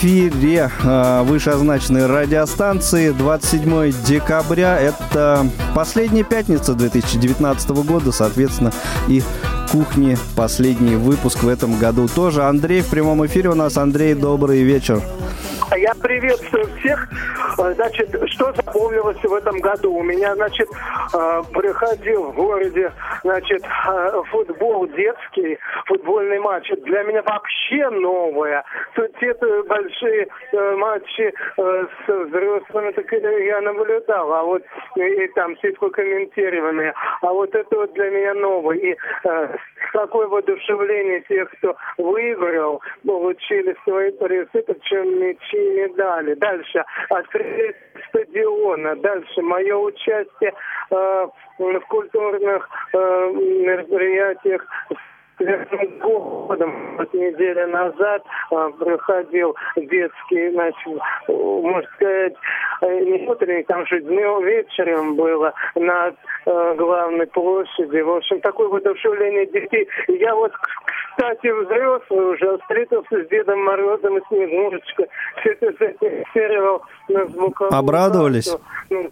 Эфире э, вышеозначенной радиостанции 27 декабря. Это последняя пятница 2019 года, соответственно, и кухни последний выпуск в этом году тоже. Андрей в прямом эфире у нас. Андрей, добрый вечер. Я приветствую всех. Э, Значит, что запомнилось в этом году? У меня, значит, э, проходил в городе, значит, э, футбол детский, футбольный матч. Для меня вообще новое. Тут это большие э, матчи э, с взрослыми, так э, я наблюдал, а вот и, и там сетку комментированные. А вот это вот для меня новое. И э, какое воодушевление тех, кто выиграл, получили свои призы, причем мячи и медали. Дальше открытие стадиона. Дальше мое участие э, в культурных э, мероприятиях Верным годом вот неделю назад э, проходил детский, значит, можно сказать, э, не утренний, там же днем, вечером было на э, главной площади. В общем, такое воодушевление детей. Я вот, кстати, взрослый уже встретился с Дедом Морозом и Снегурочкой. Все это зафиксировал на звуковую Обрадовались? Ну,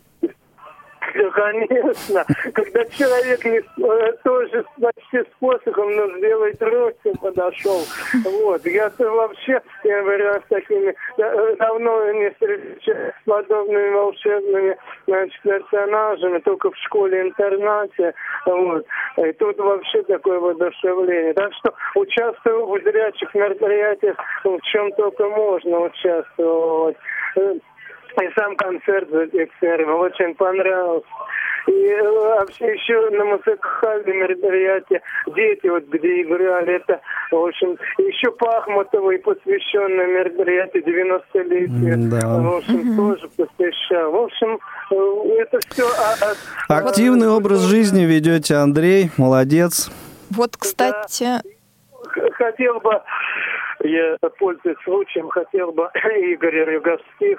конечно. Когда человек э, тоже почти с посохом, но с белой тростью подошел. Вот. Я-то вообще, я говорю, с такими э, давно не встречаюсь с подобными волшебными значит, персонажами, только в школе-интернате. Вот. И тут вообще такое воодушевление. Так что участвую в зрячих мероприятиях, в чем только можно участвовать. И сам концерт за Декстером очень понравился. И э, вообще еще на музыкальном мероприятии дети, вот где играли, это, в общем, еще Пахмутовой посвященное мероприятие 90-летия. Да. В общем, тоже посвящал. В общем, э, это все... Активный образ жизни ведете, Андрей, молодец. Вот, кстати, хотел бы, я пользуясь случаем, хотел бы Игоря Рюговских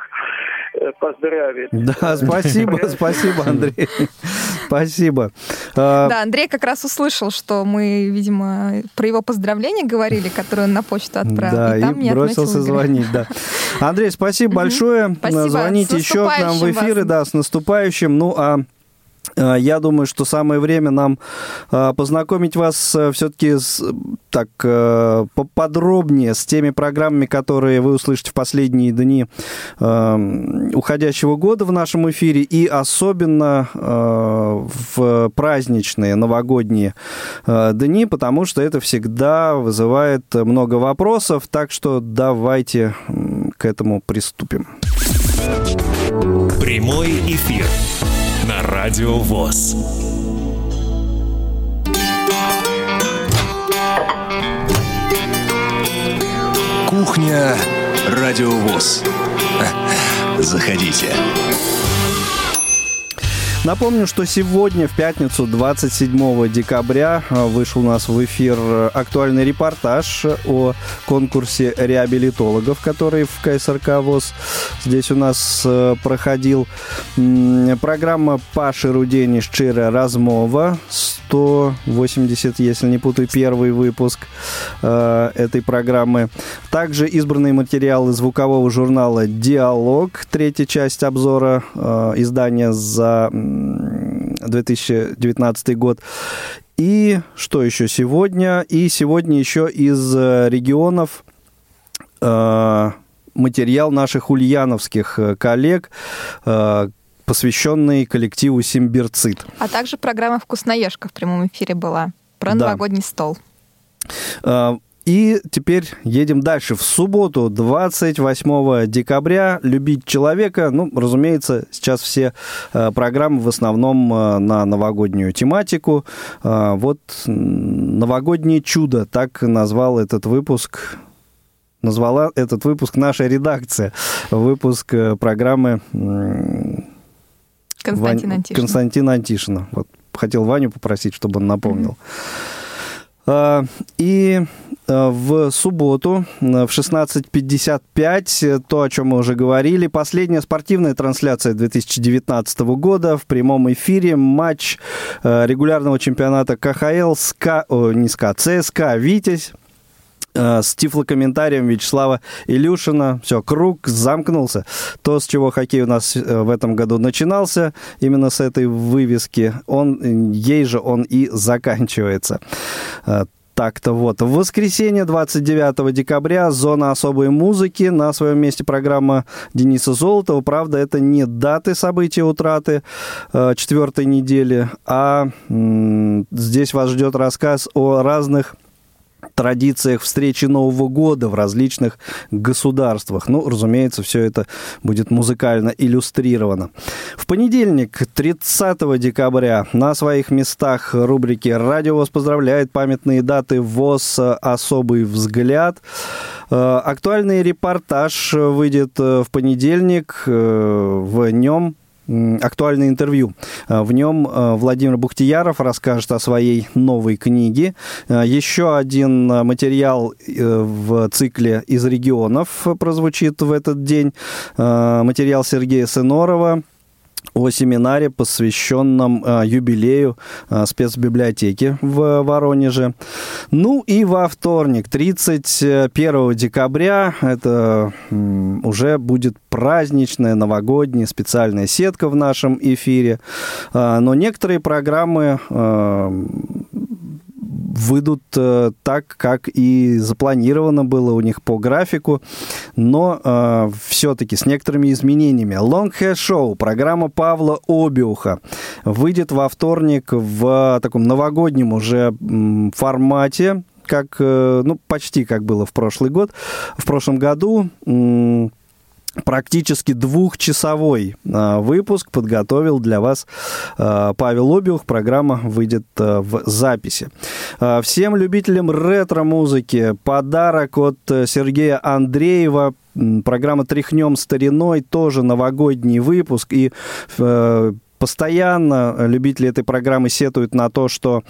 э, поздравить. Да, спасибо, спасибо, Андрей. Спасибо. А, да, Андрей как раз услышал, что мы, видимо, про его поздравления говорили, которые он на почту отправил. Да, и, и, там не бросился звонить, да. Андрей, спасибо большое. Спасибо. Звоните еще к нам в эфиры, вас. да, с наступающим. Ну, а я думаю, что самое время нам э, познакомить вас все-таки так э, поподробнее с теми программами, которые вы услышите в последние дни э, уходящего года в нашем эфире, и особенно э, в праздничные новогодние э, дни, потому что это всегда вызывает много вопросов, так что давайте к этому приступим. Прямой эфир на Радио ВОЗ. Кухня Радио ВОЗ. Заходите. Напомню, что сегодня, в пятницу, 27 декабря, э, вышел у нас в эфир э, актуальный репортаж о конкурсе реабилитологов, который в КСРК ВОЗ здесь у нас э, проходил. Программа Паши Рудени «Щира размова», 180, если не путаю, первый выпуск этой программы. Также избранные материалы звукового журнала «Диалог», третья часть обзора издания за 2019 год. И что еще сегодня? И сегодня еще из э, регионов э, материал наших ульяновских э, коллег, э, посвященный коллективу «Симбирцит». А также программа «Вкусноежка» в прямом эфире была про Да. новогодний стол. И теперь едем дальше. В субботу, 28 декабря, «Любить человека». Ну, разумеется, сейчас все э, программы в основном э, на новогоднюю тематику. А, Вот «Новогоднее чудо», так назвал этот выпуск назвала этот выпуск наша редакция. Выпуск э, программы м, Константин Вань- Антишин. Константина Антишина. Вот хотел Ваню попросить, чтобы он напомнил. А, И э, в субботу э, в 16.55, э, то, о чем мы уже говорили, последняя спортивная трансляция 2019 года в прямом эфире. Матч э, регулярного чемпионата КХЛ СКА, о, не СКА, ЦСКА «Витязь» э, с тифлокомментарием Вячеслава Илюшина. Все, круг замкнулся. То, с чего хоккей у нас э, в этом году начинался, именно с этой вывески, он, э, ей же он и заканчивается. Так-то вот. В воскресенье, 29 декабря, зона особой музыки. На своем месте программа Дениса Золотова. Правда, это не даты события утраты э, четвертой недели, а здесь вас ждет рассказ о разных традициях встречи Нового года в различных государствах. Ну, разумеется, все это будет музыкально иллюстрировано. В понедельник, 30 декабря, на своих местах рубрики «Радио ВОЗ поздравляет», памятные даты ВОЗ «Особый взгляд». Э, Актуальный репортаж выйдет э, в понедельник. Э, В нем актуальное интервью. Э, В нем э, Владимир Бухтияров расскажет о своей новой книге. Э, Еще один материал в цикле «Из регионов» прозвучит в этот день. Материал Сергея Сынорова о семинаре, посвященном э, юбилею э, спецбиблиотеки в Воронеже. Ну и во вторник, 31 декабря, это уже будет праздничная, новогодняя специальная сетка в нашем эфире. А, но некоторые программы выйдут э, так, как и запланировано было у них по графику, но все-таки с некоторыми изменениями. Long Hair Show, программа Павла Обиуха, выйдет во вторник в таком новогоднем уже формате, как, э, ну, почти как было в прошлый год, в прошлом году. Практически двухчасовой а, выпуск подготовил для вас а, Павел Обиух. Программа выйдет а, в записи. Всем любителям ретро-музыки подарок от э, Сергея Андреева. Программа «Тряхнем стариной» тоже новогодний выпуск. И э, постоянно любители этой программы сетуют на то, что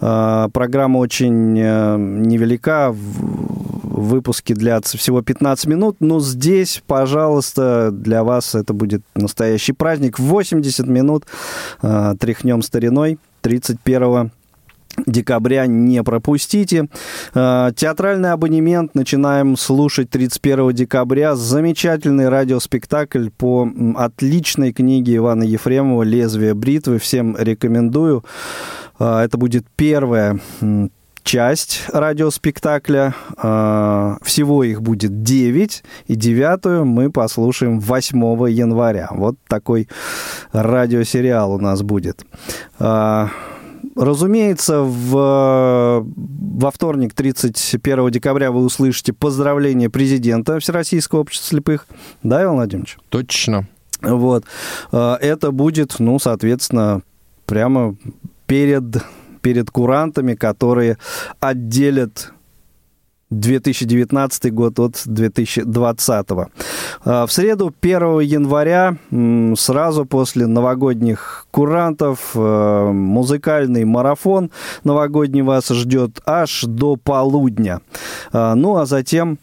э, программа очень э, невелика, в- выпуски длятся всего 15 минут, но здесь, пожалуйста, для вас это будет настоящий праздник. 80 минут э, тряхнем стариной 31 декабря не пропустите. Э, Театральный абонемент начинаем слушать 31 декабря. Замечательный радиоспектакль по отличной книге Ивана Ефремова «Лезвие бритвы». Всем рекомендую. Э, Это будет первая м, часть радиоспектакля. Э, Всего их будет 9, и девятую мы послушаем 8 января. Вот такой радиосериал у нас будет. Э, Разумеется, в, во вторник, 31 декабря, вы услышите поздравление президента Всероссийского общества слепых. Да, Иван Владимирович? Точно. Вот. Э, Это будет, ну, соответственно, прямо перед, перед курантами, которые отделят 2019 год от 2020. А, В среду, 1 января, сразу после новогодних курантов, э, музыкальный марафон новогодний вас ждет аж до полудня. А, Ну, а затем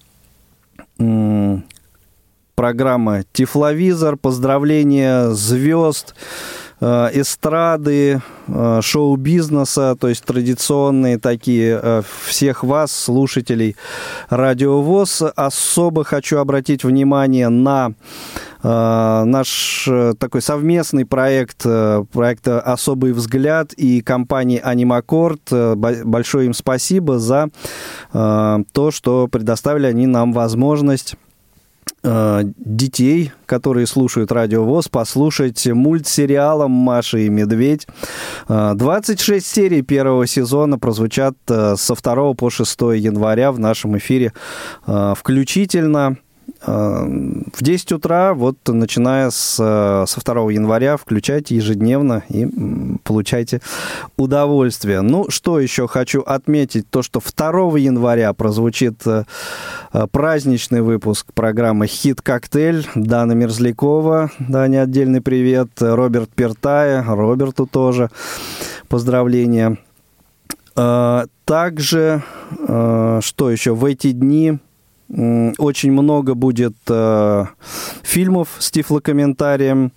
программа «Тифловизор», поздравления звезд, эстрады, э, шоу-бизнеса, то есть традиционные такие э, всех вас, слушателей Радио ВОЗ. Особо хочу обратить внимание на э, наш э, такой совместный проект, э, проект «Особый взгляд» и компании «Анимакорд». Э, бо- Большое им спасибо за э, то, что предоставили они нам возможность э, детей, которые слушают Радио ВОЗ, послушать мультсериалом «Маша и медведь». Э, 26 серий первого сезона прозвучат э, со 2 по 6 января в нашем эфире э, включительно. Э, В 10 утра, вот начиная с, э, со 2 января, включайте ежедневно и получайте удовольствие. Ну, что еще хочу отметить, то, что 2 января прозвучит э, э, праздничный выпуск программы «Хит-коктейль» Дана Мерзлякова. Дане отдельный привет. Роберт Пертая, Роберту тоже поздравления. Также, что еще, в эти дни очень много будет э, фильмов с тифлокомментарием.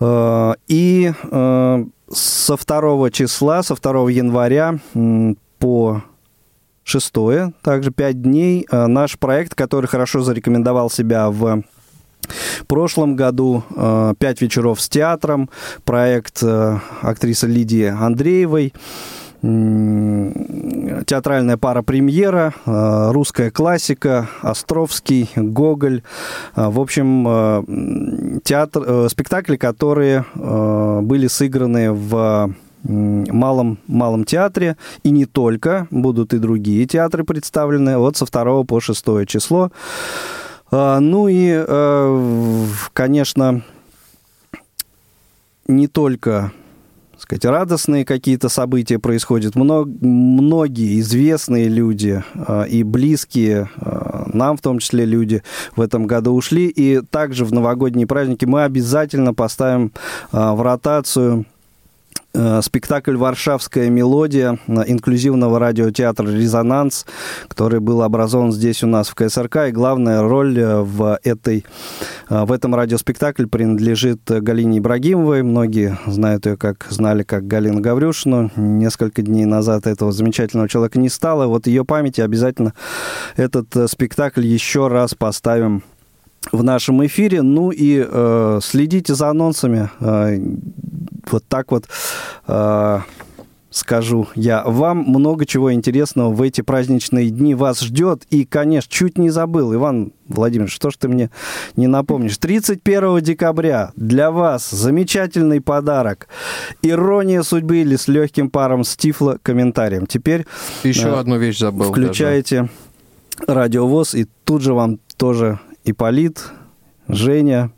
Э, И э, со 2 числа, со 2 января м, по 6, также 5 дней, э, наш проект, который хорошо зарекомендовал себя в прошлом году э, «Пять вечеров с театром», проект э, актрисы Лидии Андреевой, театральная пара премьера, э, русская классика, Островский, Гоголь. Э, В общем, э, театр, спектакли, которые были сыграны в малом, малом театре, и не только, будут и другие театры представлены, вот со 2 по 6 число. Ну и, конечно, не только сказать, радостные какие-то события происходят. Мно- многие известные люди э, и близкие э, нам, в том числе, люди в этом году ушли. И также в новогодние праздники мы обязательно поставим э, в ротацию спектакль «Варшавская мелодия» э, инклюзивного радиотеатра «Резонанс», который был образован здесь у нас в КСРК. И главная роль э, в, этой, э, в этом радиоспектакле принадлежит э, Галине Ибрагимовой. Многие знают ее, как знали, как Галину Гаврюшину. Несколько дней назад этого замечательного человека не стало. Вот ее памяти обязательно этот э, спектакль еще раз поставим в нашем эфире. Ну и э, следите за анонсами. Э, вот так вот э, скажу я вам. Много чего интересного в эти праздничные дни вас ждет. И, конечно, чуть не забыл, Иван Владимирович, что ж ты мне не напомнишь? 31 декабря для вас замечательный подарок. Ирония судьбы или с легким паром с Тифло комментарием. Теперь Еще э, одну вещь забыл. включаете радиовоз, и тут же вам тоже Иполит, Женя,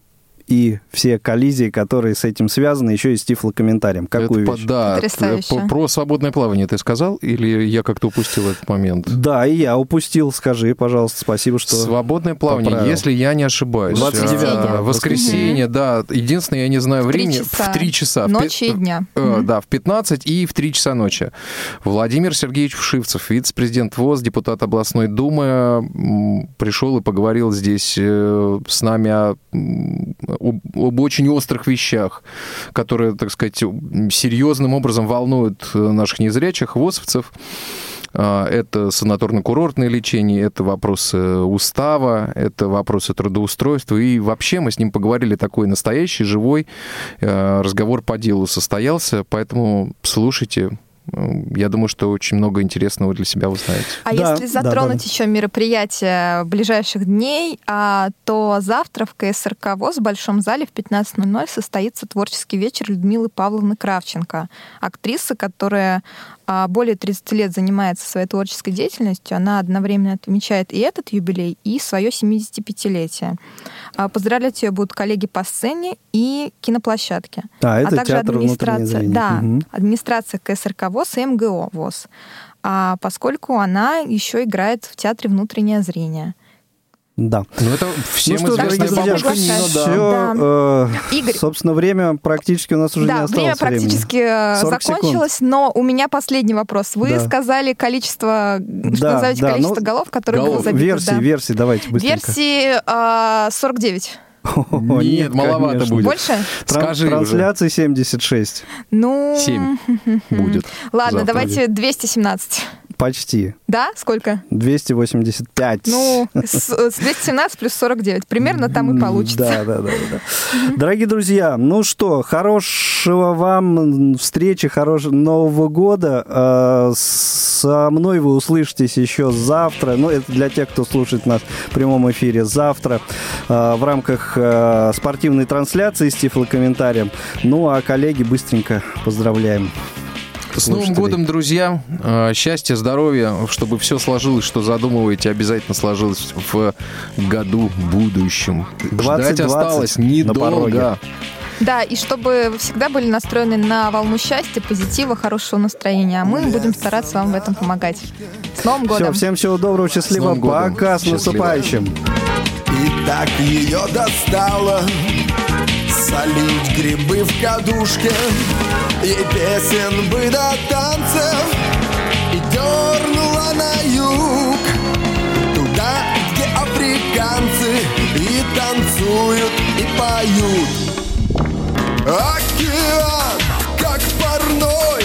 и все коллизии, которые с этим связаны, еще и с тифлокомментарием. Какую Это по- вещь? да, Потрясающе. про, про свободное плавание ты сказал, или я как-то упустил этот момент? Да, и я упустил. Скажи, пожалуйста, спасибо, что... Свободное плавание, поправил. если я не ошибаюсь. 29. А, Воскресенье, да. Единственное, я не знаю времени. часа В 3 часа. В ночи и дня. э, Мгм. Да, в 15 и в 3 часа ночи. Владимир Сергеевич Вшивцев, вице-президент ВОЗ, депутат областной думы, пришел и поговорил здесь э, с нами о, об, об очень острых вещах, которые, так сказать, серьезным образом волнуют э, наших незрячих, ВОЗовцев. А, Это санаторно-курортное лечение, это вопросы устава, это вопросы трудоустройства. И вообще мы с ним поговорили такой настоящий, живой э, разговор по делу состоялся. Поэтому слушайте. Э, Я думаю, что очень много интересного для себя узнаете. А Да, если затронуть да, да. еще мероприятия ближайших дней, а, то завтра в КСРК ВОЗ в Большом зале в 15.00 состоится творческий вечер Людмилы Павловны Кравченко, актрисы, которая более 30 лет занимается своей творческой деятельностью. Она одновременно отмечает и этот юбилей, и свое 75-летие. А, Поздравлять ее будут коллеги по сцене и киноплощадке. А, это также театр администрация, да, Мгм. администрация КСРК ВОЗ и МГО ВОЗ, а, поскольку она еще играет в театре «Внутреннее зрение». Да. Ну, это всем ну что, известная дорогие друзья, бабушка Нина, да. все, Игорь. собственно, время практически у нас уже не да, осталось время практически э, 40 секунд. закончилось, но у меня последний вопрос. Вы Да. сказали количество, что Да, назовете да, количество ну, голов, которые голов. было забито. Версии, да. версии, давайте быстренько. Версии а, 49. О, Нет, маловато конечно. будет. Больше? Тран- Скажи уже. Трансляции 76. Ну... Семь будет. Ладно, завтра. давайте 217. Почти. Да? Сколько? 285. Ну, с, с 217 плюс 49. Примерно там и получится. Да, да, да, да. Дорогие друзья, ну что, хорошего вам встречи, хорошего Нового года. Э, Со мной вы услышитесь еще завтра. Ну, это для тех, кто слушает нас в прямом эфире завтра э, в рамках э, спортивной трансляции с тифлокомментарием. Ну, а коллеги быстренько поздравляем. С Новым годом, друзья! Э, Счастья, здоровья, чтобы все сложилось, что задумываете, обязательно сложилось в году будущем. Ждать 2020 осталось недолго. Да, и чтобы вы всегда были настроены на волну счастья, позитива, хорошего настроения. А мы будем стараться вам в этом помогать. С Новым Все, годом! всем всего доброго, счастливо. Новым годом. Пока, с Счастливо. наступающим. И так ее достало. Солить грибы в кадушке Ей песен бы до танцев И дернула на юг Туда, где африканцы И танцуют, и поют. Океан, как парной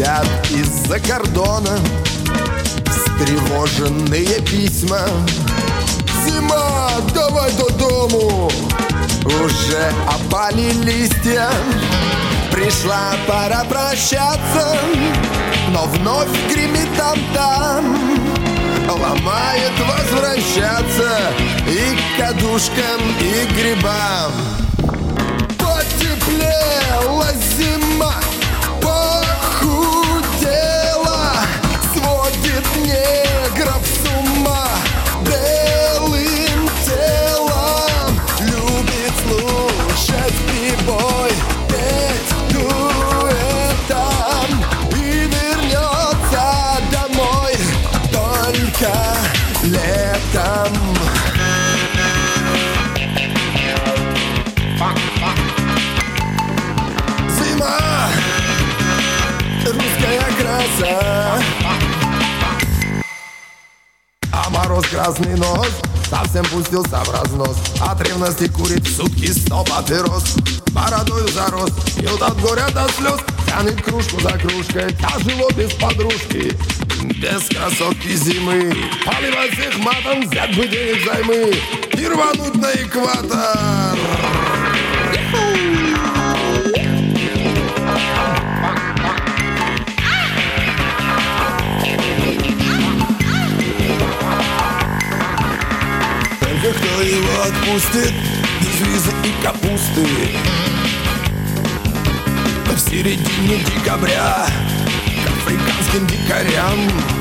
Летят из-за кордона Встревоженные письма. Зима, давай до дому. Уже опали листья. Пришла пора прощаться Но вновь гремит там-там Ломает возвращаться И к кадушкам, и к грибам. Потеплела зима красный нос. Совсем пустился в разнос. От ревности курит сутки сто папирос. Бородою зарос. Пьют от горя до слез. Тянет кружку за кружкой. Тяжело без подружки. Без красотки зимы. Поливать всех матом Взять бы денег займы И рвануть на экватор Его отпустит Без визы и капусты. В середине декабря К африканским дикарям